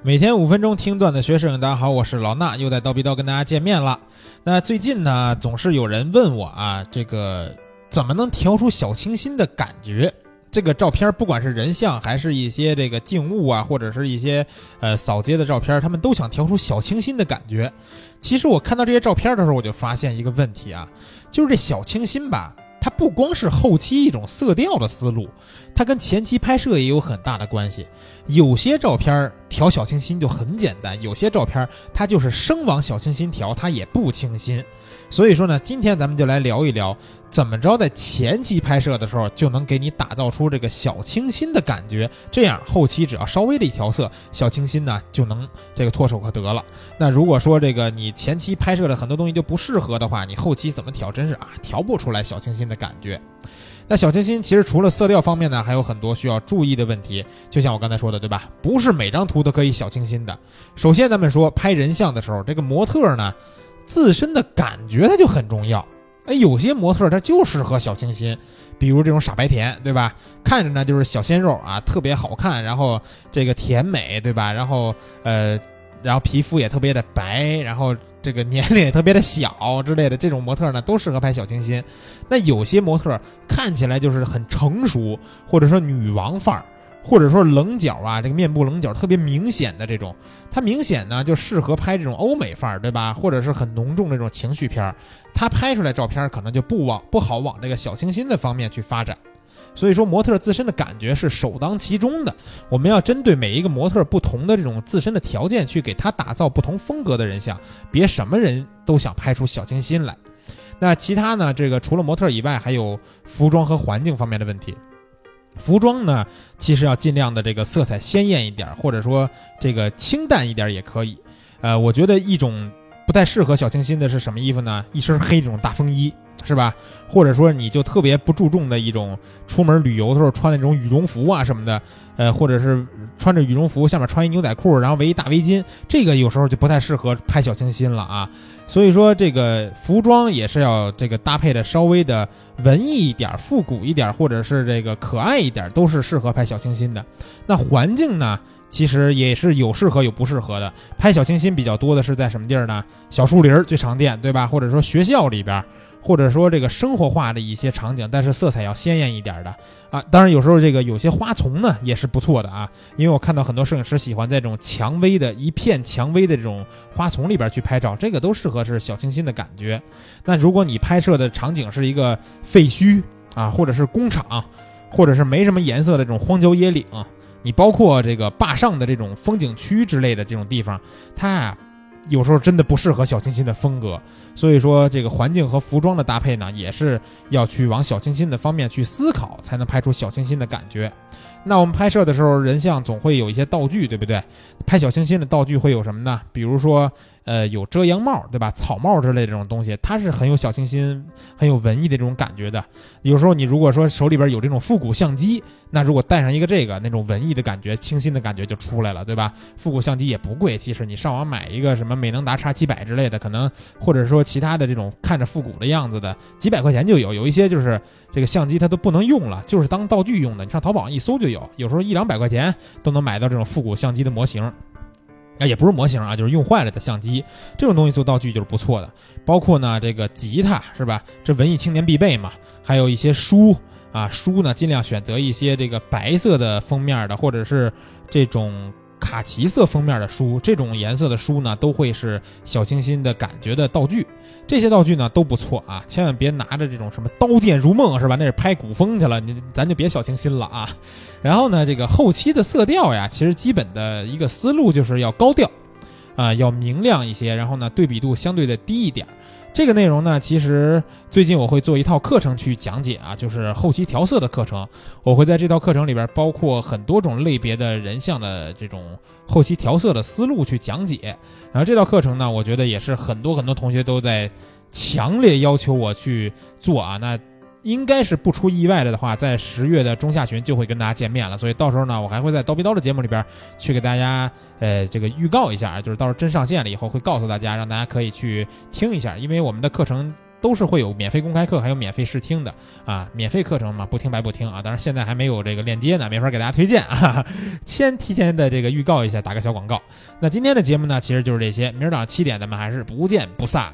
每天五分钟听段子学摄影，大家好，我是老衲，又在刀逼刀跟大家见面了。那最近呢，总是有人问我啊，这个怎么能调出小清新的感觉？这个照片，不管是人像还是一些这个静物啊，或者是一些呃扫街的照片，他们都想调出小清新的感觉。其实我看到这些照片的时候，我就发现一个问题啊，就是这小清新吧。它不光是后期一种色调的思路，它跟前期拍摄也有很大的关系。有些照片调小清新就很简单，有些照片它就是生往小清新调，它也不清新。所以说呢，今天咱们就来聊一聊，怎么着在前期拍摄的时候就能给你打造出这个小清新的感觉，这样后期只要稍微的一调色，小清新呢就能这个唾手可得了。那如果说这个你前期拍摄的很多东西就不适合的话，你后期怎么调，真是啊调不出来小清新的感觉。那小清新其实除了色调方面呢，还有很多需要注意的问题。就像我刚才说的，对吧？不是每张图都可以小清新的。首先，咱们说拍人像的时候，这个模特呢自身的感觉它就很重要。哎，有些模特他就适合小清新，比如这种傻白甜，对吧？看着呢就是小鲜肉啊，特别好看，然后这个甜美，对吧？然后呃，然后皮肤也特别的白，然后。这个年龄也特别的小之类的，这种模特呢都适合拍小清新。那有些模特看起来就是很成熟，或者说女王范儿，或者说棱角啊，这个面部棱角特别明显的这种，它明显呢就适合拍这种欧美范儿，对吧？或者是很浓重这种情绪片儿，它拍出来照片可能就不往不好往这个小清新的方面去发展。所以说，模特自身的感觉是首当其冲的。我们要针对每一个模特不同的这种自身的条件，去给他打造不同风格的人像，别什么人都想拍出小清新来。那其他呢？这个除了模特以外，还有服装和环境方面的问题。服装呢，其实要尽量的这个色彩鲜艳一点，或者说这个清淡一点也可以。呃，我觉得一种不太适合小清新的是什么衣服呢？一身黑这种大风衣。是吧？或者说你就特别不注重的一种，出门旅游的时候穿那种羽绒服啊什么的，呃，或者是穿着羽绒服下面穿一牛仔裤，然后围一大围巾，这个有时候就不太适合拍小清新了啊。所以说这个服装也是要这个搭配的稍微的文艺一点、复古一点，或者是这个可爱一点，都是适合拍小清新的。那环境呢，其实也是有适合有不适合的。拍小清新比较多的是在什么地儿呢？小树林最常见，对吧？或者说学校里边。或者说这个生活化的一些场景，但是色彩要鲜艳一点的啊。当然有时候这个有些花丛呢也是不错的啊，因为我看到很多摄影师喜欢在这种蔷薇的一片蔷薇的这种花丛里边去拍照，这个都适合是小清新的感觉。那如果你拍摄的场景是一个废墟啊，或者是工厂，或者是没什么颜色的这种荒郊野岭，你包括这个坝上的这种风景区之类的这种地方，它啊。有时候真的不适合小清新的风格，所以说这个环境和服装的搭配呢，也是要去往小清新的方面去思考，才能拍出小清新的感觉。那我们拍摄的时候，人像总会有一些道具，对不对？拍小清新的道具会有什么呢？比如说。呃，有遮阳帽，对吧？草帽之类这种东西，它是很有小清新、很有文艺的这种感觉的。有时候你如果说手里边有这种复古相机，那如果带上一个这个，那种文艺的感觉、清新的感觉就出来了，对吧？复古相机也不贵，其实你上网买一个什么美能达叉七百之类的，可能或者说其他的这种看着复古的样子的，几百块钱就有。有一些就是这个相机它都不能用了，就是当道具用的。你上淘宝一搜就有，有时候一两百块钱都能买到这种复古相机的模型。啊，也不是模型啊，就是用坏了的相机，这种东西做道具就是不错的。包括呢，这个吉他是吧？这文艺青年必备嘛。还有一些书啊，书呢尽量选择一些这个白色的封面的，或者是这种。卡其色封面的书，这种颜色的书呢，都会是小清新的感觉的道具。这些道具呢都不错啊，千万别拿着这种什么刀剑如梦是吧？那是拍古风去了，你咱就别小清新了啊。然后呢，这个后期的色调呀，其实基本的一个思路就是要高调，啊，要明亮一些，然后呢，对比度相对的低一点。这个内容呢，其实最近我会做一套课程去讲解啊，就是后期调色的课程。我会在这套课程里边，包括很多种类别的人像的这种后期调色的思路去讲解。然后这套课程呢，我觉得也是很多很多同学都在强烈要求我去做啊。那。应该是不出意外的的话，在十月的中下旬就会跟大家见面了，所以到时候呢，我还会在刀逼刀的节目里边去给大家，呃，这个预告一下，就是到时候真上线了以后会告诉大家，让大家可以去听一下，因为我们的课程都是会有免费公开课，还有免费试听的啊。免费课程嘛，不听白不听啊。当然现在还没有这个链接呢，没法给大家推荐啊。先提前的这个预告一下，打个小广告。那今天的节目呢，其实就是这些。明儿早上七点，咱们还是不见不散。